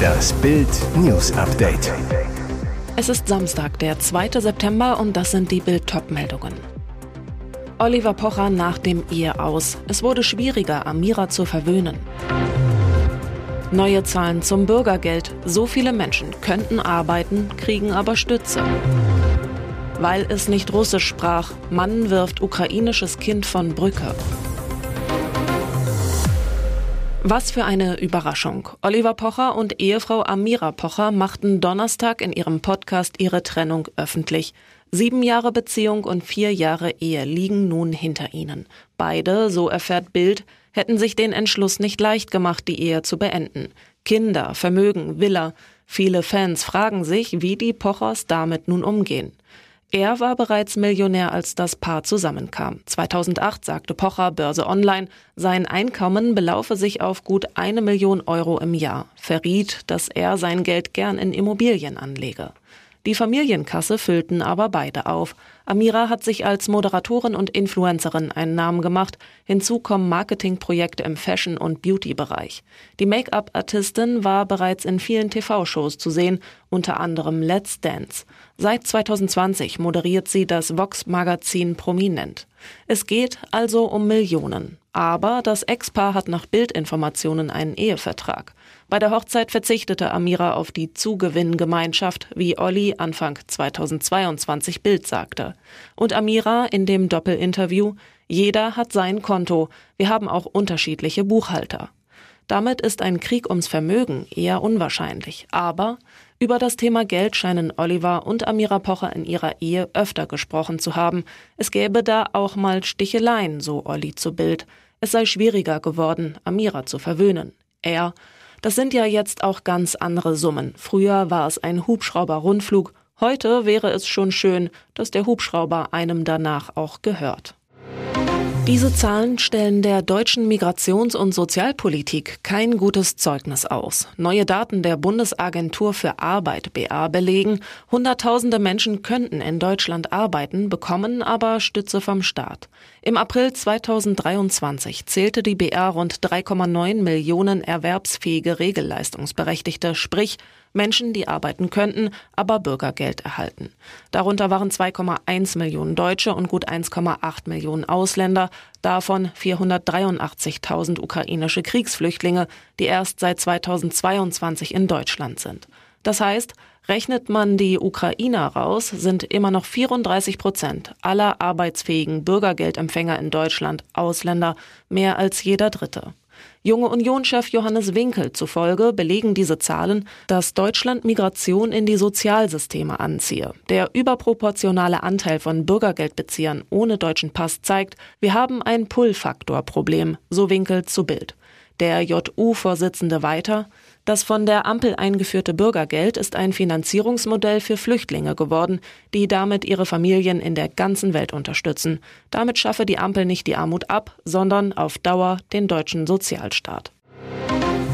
Das Bild News Update. Es ist Samstag, der 2. September und das sind die Bild meldungen Oliver Pocher nach dem Eheaus. Es wurde schwieriger, Amira zu verwöhnen. Neue Zahlen zum Bürgergeld. So viele Menschen könnten arbeiten, kriegen aber Stütze. Weil es nicht Russisch sprach, Mann wirft ukrainisches Kind von Brücke. Was für eine Überraschung. Oliver Pocher und Ehefrau Amira Pocher machten Donnerstag in ihrem Podcast ihre Trennung öffentlich. Sieben Jahre Beziehung und vier Jahre Ehe liegen nun hinter ihnen. Beide, so erfährt Bild, hätten sich den Entschluss nicht leicht gemacht, die Ehe zu beenden. Kinder, Vermögen, Villa. Viele Fans fragen sich, wie die Pochers damit nun umgehen. Er war bereits Millionär, als das Paar zusammenkam. 2008 sagte Pocher Börse Online, sein Einkommen belaufe sich auf gut eine Million Euro im Jahr, verriet, dass er sein Geld gern in Immobilien anlege. Die Familienkasse füllten aber beide auf. Amira hat sich als Moderatorin und Influencerin einen Namen gemacht. Hinzu kommen Marketingprojekte im Fashion- und Beauty-Bereich. Die Make-up-Artistin war bereits in vielen TV-Shows zu sehen, unter anderem Let's Dance. Seit 2020 moderiert sie das Vox-Magazin Prominent. Es geht also um Millionen. Aber das Ex-Paar hat nach Bildinformationen einen Ehevertrag. Bei der Hochzeit verzichtete Amira auf die Zugewinngemeinschaft, wie Olli Anfang 2022 Bild sagte. Und Amira in dem Doppelinterview, jeder hat sein Konto, wir haben auch unterschiedliche Buchhalter. Damit ist ein Krieg ums Vermögen eher unwahrscheinlich. Aber über das Thema Geld scheinen Oliver und Amira Pocher in ihrer Ehe öfter gesprochen zu haben. Es gäbe da auch mal Sticheleien, so Olli zu Bild. Es sei schwieriger geworden, Amira zu verwöhnen. Er, das sind ja jetzt auch ganz andere Summen. Früher war es ein Hubschrauber-Rundflug. Heute wäre es schon schön, dass der Hubschrauber einem danach auch gehört. Diese Zahlen stellen der deutschen Migrations- und Sozialpolitik kein gutes Zeugnis aus. Neue Daten der Bundesagentur für Arbeit BA belegen, Hunderttausende Menschen könnten in Deutschland arbeiten, bekommen aber Stütze vom Staat. Im April 2023 zählte die BA rund 3,9 Millionen erwerbsfähige Regelleistungsberechtigte, sprich Menschen, die arbeiten könnten, aber Bürgergeld erhalten. Darunter waren 2,1 Millionen Deutsche und gut 1,8 Millionen Ausländer, davon 483.000 ukrainische Kriegsflüchtlinge, die erst seit 2022 in Deutschland sind. Das heißt, rechnet man die Ukrainer raus, sind immer noch 34 Prozent aller arbeitsfähigen Bürgergeldempfänger in Deutschland Ausländer, mehr als jeder Dritte. Junge Union-Chef Johannes Winkel zufolge belegen diese Zahlen, dass Deutschland Migration in die Sozialsysteme anziehe. Der überproportionale Anteil von Bürgergeldbeziehern ohne deutschen Pass zeigt, wir haben ein Pull-Faktor-Problem, so Winkel zu Bild. Der JU-Vorsitzende weiter, das von der Ampel eingeführte Bürgergeld ist ein Finanzierungsmodell für Flüchtlinge geworden, die damit ihre Familien in der ganzen Welt unterstützen. Damit schaffe die Ampel nicht die Armut ab, sondern auf Dauer den deutschen Sozialstaat.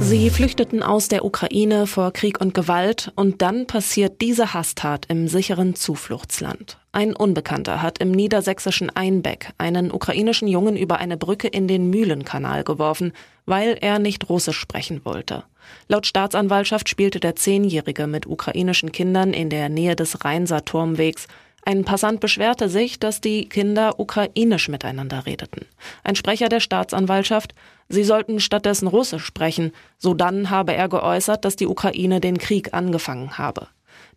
Sie flüchteten aus der Ukraine vor Krieg und Gewalt und dann passiert diese Hasstat im sicheren Zufluchtsland. Ein Unbekannter hat im niedersächsischen Einbeck einen ukrainischen Jungen über eine Brücke in den Mühlenkanal geworfen, weil er nicht Russisch sprechen wollte. Laut Staatsanwaltschaft spielte der Zehnjährige mit ukrainischen Kindern in der Nähe des Rheinsaar-Turmwegs ein Passant beschwerte sich, dass die Kinder ukrainisch miteinander redeten. Ein Sprecher der Staatsanwaltschaft, sie sollten stattdessen Russisch sprechen, so dann habe er geäußert, dass die Ukraine den Krieg angefangen habe.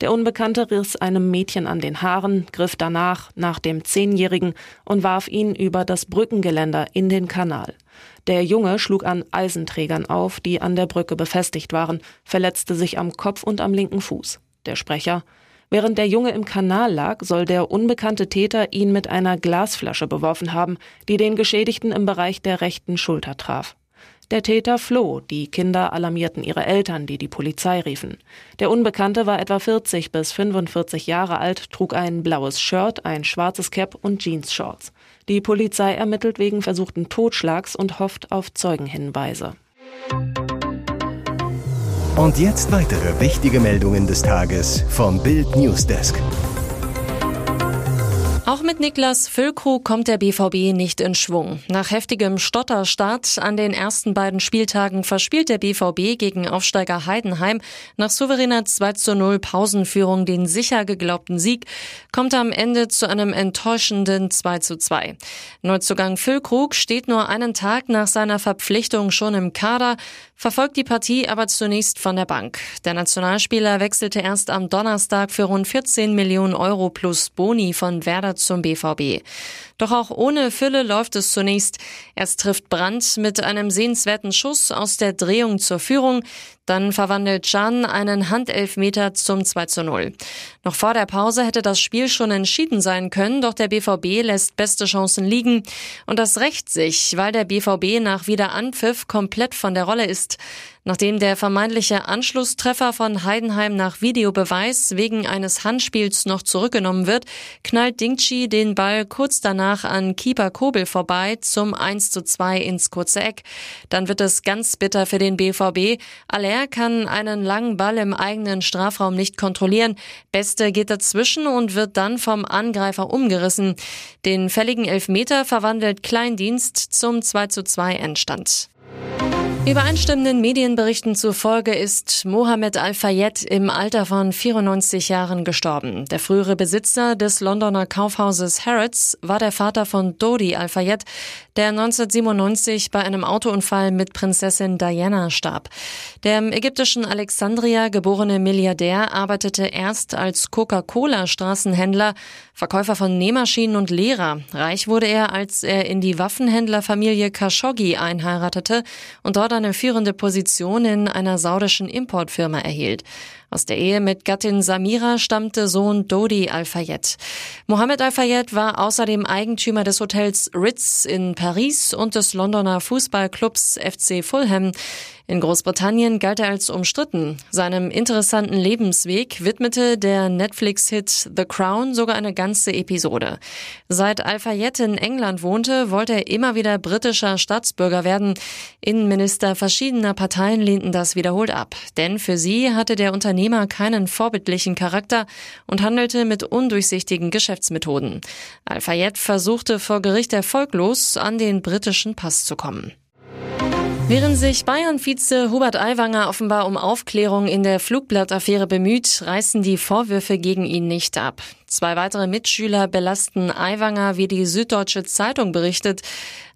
Der Unbekannte riss einem Mädchen an den Haaren, griff danach nach dem Zehnjährigen und warf ihn über das Brückengeländer in den Kanal. Der Junge schlug an Eisenträgern auf, die an der Brücke befestigt waren, verletzte sich am Kopf und am linken Fuß. Der Sprecher Während der Junge im Kanal lag, soll der unbekannte Täter ihn mit einer Glasflasche beworfen haben, die den Geschädigten im Bereich der rechten Schulter traf. Der Täter floh, die Kinder alarmierten ihre Eltern, die die Polizei riefen. Der Unbekannte war etwa 40 bis 45 Jahre alt, trug ein blaues Shirt, ein schwarzes Cap und Jeansshorts. Die Polizei ermittelt wegen versuchten Totschlags und hofft auf Zeugenhinweise. Und jetzt weitere wichtige Meldungen des Tages vom Bild Newsdesk. Auch mit Niklas Füllkrug kommt der BVB nicht in Schwung. Nach heftigem Stotterstart an den ersten beiden Spieltagen verspielt der BVB gegen Aufsteiger Heidenheim nach souveräner 2 zu 0 Pausenführung den sicher geglaubten Sieg, kommt am Ende zu einem enttäuschenden 2 zu 2. Neuzugang Füllkrug steht nur einen Tag nach seiner Verpflichtung schon im Kader, verfolgt die Partie aber zunächst von der Bank. Der Nationalspieler wechselte erst am Donnerstag für rund 14 Millionen Euro plus Boni von Werder som Bifabi. Doch auch ohne Fülle läuft es zunächst. Erst trifft Brandt mit einem sehenswerten Schuss aus der Drehung zur Führung. Dann verwandelt Can einen Handelfmeter zum 2 zu 0. Noch vor der Pause hätte das Spiel schon entschieden sein können, doch der BVB lässt beste Chancen liegen. Und das rächt sich, weil der BVB nach Wiederanpfiff komplett von der Rolle ist. Nachdem der vermeintliche Anschlusstreffer von Heidenheim nach Videobeweis wegen eines Handspiels noch zurückgenommen wird, knallt Dingchi den Ball kurz danach an Keeper Kobel vorbei zum 1 zu 2 ins kurze Eck. Dann wird es ganz bitter für den BVB. Aller kann einen langen Ball im eigenen Strafraum nicht kontrollieren. Beste geht dazwischen und wird dann vom Angreifer umgerissen. Den fälligen Elfmeter verwandelt Kleindienst zum 2 zu 2 Endstand. Übereinstimmenden Medienberichten zufolge ist Mohamed Al-Fayed im Alter von 94 Jahren gestorben. Der frühere Besitzer des Londoner Kaufhauses Harrods war der Vater von Dodi Al-Fayed, der 1997 bei einem Autounfall mit Prinzessin Diana starb. Der im ägyptischen Alexandria geborene Milliardär arbeitete erst als Coca-Cola-Straßenhändler, Verkäufer von Nähmaschinen und Lehrer. Reich wurde er, als er in die Waffenhändlerfamilie Khashoggi einheiratete und dort eine führende Position in einer saudischen Importfirma erhielt. Aus der Ehe mit Gattin Samira stammte Sohn Dodi Al-Fayed. Mohammed Al-Fayed war außerdem Eigentümer des Hotels Ritz in Paris und des Londoner Fußballclubs FC Fulham. In Großbritannien galt er als umstritten. Seinem interessanten Lebensweg widmete der Netflix-Hit The Crown sogar eine ganze Episode. Seit Al-Fayed in England wohnte, wollte er immer wieder britischer Staatsbürger werden. Innenminister verschiedener Parteien lehnten das wiederholt ab. Denn für sie hatte der Unternehmer keinen vorbildlichen Charakter und handelte mit undurchsichtigen Geschäftsmethoden. Al-Fayed versuchte vor Gericht erfolglos an den britischen Pass zu kommen. Während sich Bayern-Vize Hubert Aiwanger offenbar um Aufklärung in der Flugblattaffäre bemüht, reißen die Vorwürfe gegen ihn nicht ab. Zwei weitere Mitschüler belasten Aiwanger, wie die Süddeutsche Zeitung berichtet.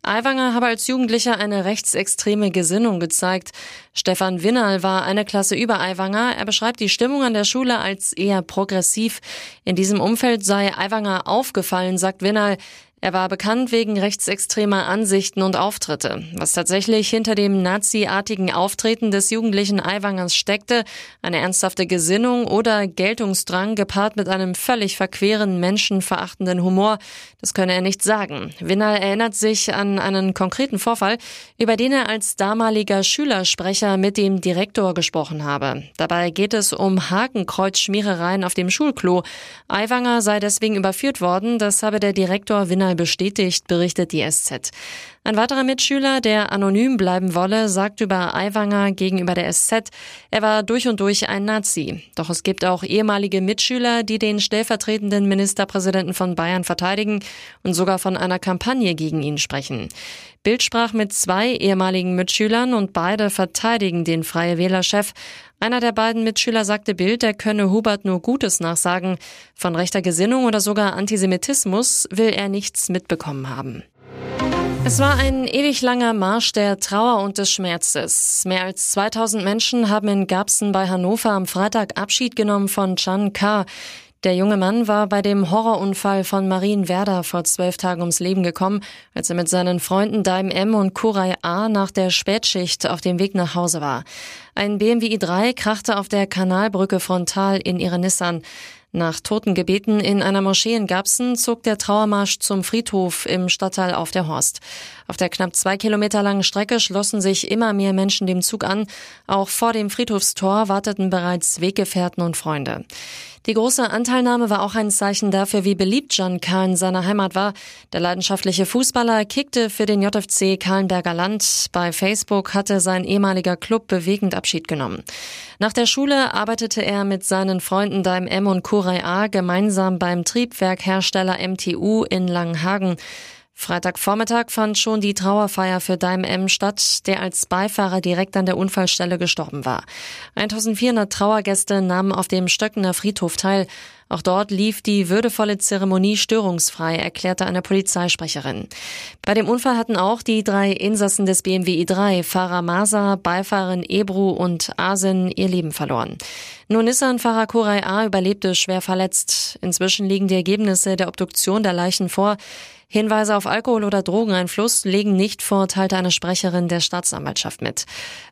Aiwanger habe als Jugendlicher eine rechtsextreme Gesinnung gezeigt. Stefan Winnerl war eine Klasse über Aiwanger. Er beschreibt die Stimmung an der Schule als eher progressiv. In diesem Umfeld sei Aiwanger aufgefallen, sagt Winnerl. Er war bekannt wegen rechtsextremer Ansichten und Auftritte. Was tatsächlich hinter dem naziartigen Auftreten des jugendlichen Aiwangers steckte, eine ernsthafte Gesinnung oder Geltungsdrang gepaart mit einem völlig verqueren, menschenverachtenden Humor, das könne er nicht sagen. Winner erinnert sich an einen konkreten Vorfall, über den er als damaliger Schülersprecher mit dem Direktor gesprochen habe. Dabei geht es um Hakenkreuzschmierereien auf dem Schulklo. Aiwanger sei deswegen überführt worden, das habe der Direktor Winner Mal bestätigt, berichtet die SZ. Ein weiterer Mitschüler, der anonym bleiben wolle, sagt über Aiwanger gegenüber der SZ, er war durch und durch ein Nazi. Doch es gibt auch ehemalige Mitschüler, die den stellvertretenden Ministerpräsidenten von Bayern verteidigen und sogar von einer Kampagne gegen ihn sprechen. Bild sprach mit zwei ehemaligen Mitschülern und beide verteidigen den Freie Wählerchef. Einer der beiden Mitschüler sagte Bild, er könne Hubert nur Gutes nachsagen. Von rechter Gesinnung oder sogar Antisemitismus will er nichts mitbekommen haben. Es war ein ewig langer Marsch der Trauer und des Schmerzes. Mehr als 2000 Menschen haben in Garbsen bei Hannover am Freitag Abschied genommen von Chan K. Der junge Mann war bei dem Horrorunfall von Marienwerder vor zwölf Tagen ums Leben gekommen, als er mit seinen Freunden Daim M und Kurai A nach der Spätschicht auf dem Weg nach Hause war. Ein BMW i3 krachte auf der Kanalbrücke frontal in ihre Nissan. Nach Totengebeten in einer Moschee in Gabsen zog der Trauermarsch zum Friedhof im Stadtteil auf der Horst. Auf der knapp zwei Kilometer langen Strecke schlossen sich immer mehr Menschen dem Zug an. Auch vor dem Friedhofstor warteten bereits Weggefährten und Freunde. Die große Anteilnahme war auch ein Zeichen dafür, wie beliebt Jan Kahn in seiner Heimat war. Der leidenschaftliche Fußballer kickte für den JFC Kahlenberger Land. Bei Facebook hatte sein ehemaliger Club bewegend Abschied genommen. Nach der Schule arbeitete er mit seinen Freunden Daim M und Kurai A gemeinsam beim Triebwerkhersteller MTU in Langenhagen. Freitagvormittag fand schon die Trauerfeier für Daim M statt, der als Beifahrer direkt an der Unfallstelle gestorben war. 1400 Trauergäste nahmen auf dem Stöckener Friedhof teil. Auch dort lief die würdevolle Zeremonie störungsfrei, erklärte eine Polizeisprecherin. Bei dem Unfall hatten auch die drei Insassen des BMW i3, Fahrer Masa, Beifahrerin Ebru und Asin, ihr Leben verloren. Nur Nissan-Fahrer Kurai A überlebte schwer verletzt. Inzwischen liegen die Ergebnisse der Obduktion der Leichen vor. Hinweise auf Alkohol- oder Drogeneinfluss legen nicht vor, teilte eine Sprecherin der Staatsanwaltschaft mit.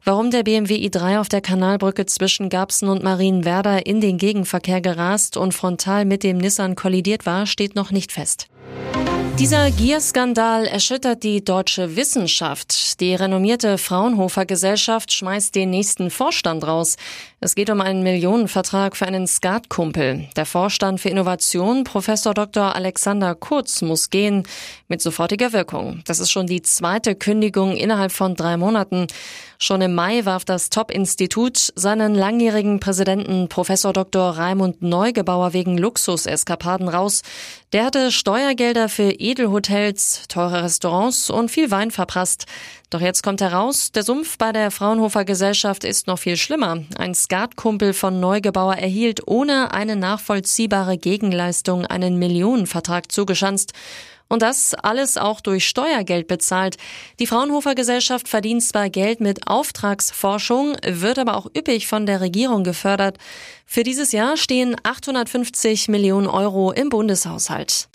Warum der BMW i3 auf der Kanalbrücke zwischen Garbsen und Marienwerder in den Gegenverkehr gerast und frontal mit dem Nissan kollidiert war, steht noch nicht fest. Dieser Gierskandal erschüttert die deutsche Wissenschaft. Die renommierte Fraunhofer Gesellschaft schmeißt den nächsten Vorstand raus. Es geht um einen Millionenvertrag für einen Skatkumpel. Der Vorstand für Innovation, Professor Dr. Alexander Kurz, muss gehen mit sofortiger Wirkung. Das ist schon die zweite Kündigung innerhalb von drei Monaten. Schon im Mai warf das Top-Institut seinen langjährigen Präsidenten Professor Dr. Raimund Neugebauer wegen Luxuseskapaden raus. Der hatte Steuergelder für Edelhotels, teure Restaurants und viel Wein verprasst. Doch jetzt kommt heraus, der Sumpf bei der Fraunhofer Gesellschaft ist noch viel schlimmer. Ein Skatkumpel von Neugebauer erhielt ohne eine nachvollziehbare Gegenleistung einen Millionenvertrag zugeschanzt. Und das alles auch durch Steuergeld bezahlt. Die Fraunhofer Gesellschaft verdient zwar Geld mit Auftragsforschung, wird aber auch üppig von der Regierung gefördert. Für dieses Jahr stehen 850 Millionen Euro im Bundeshaushalt.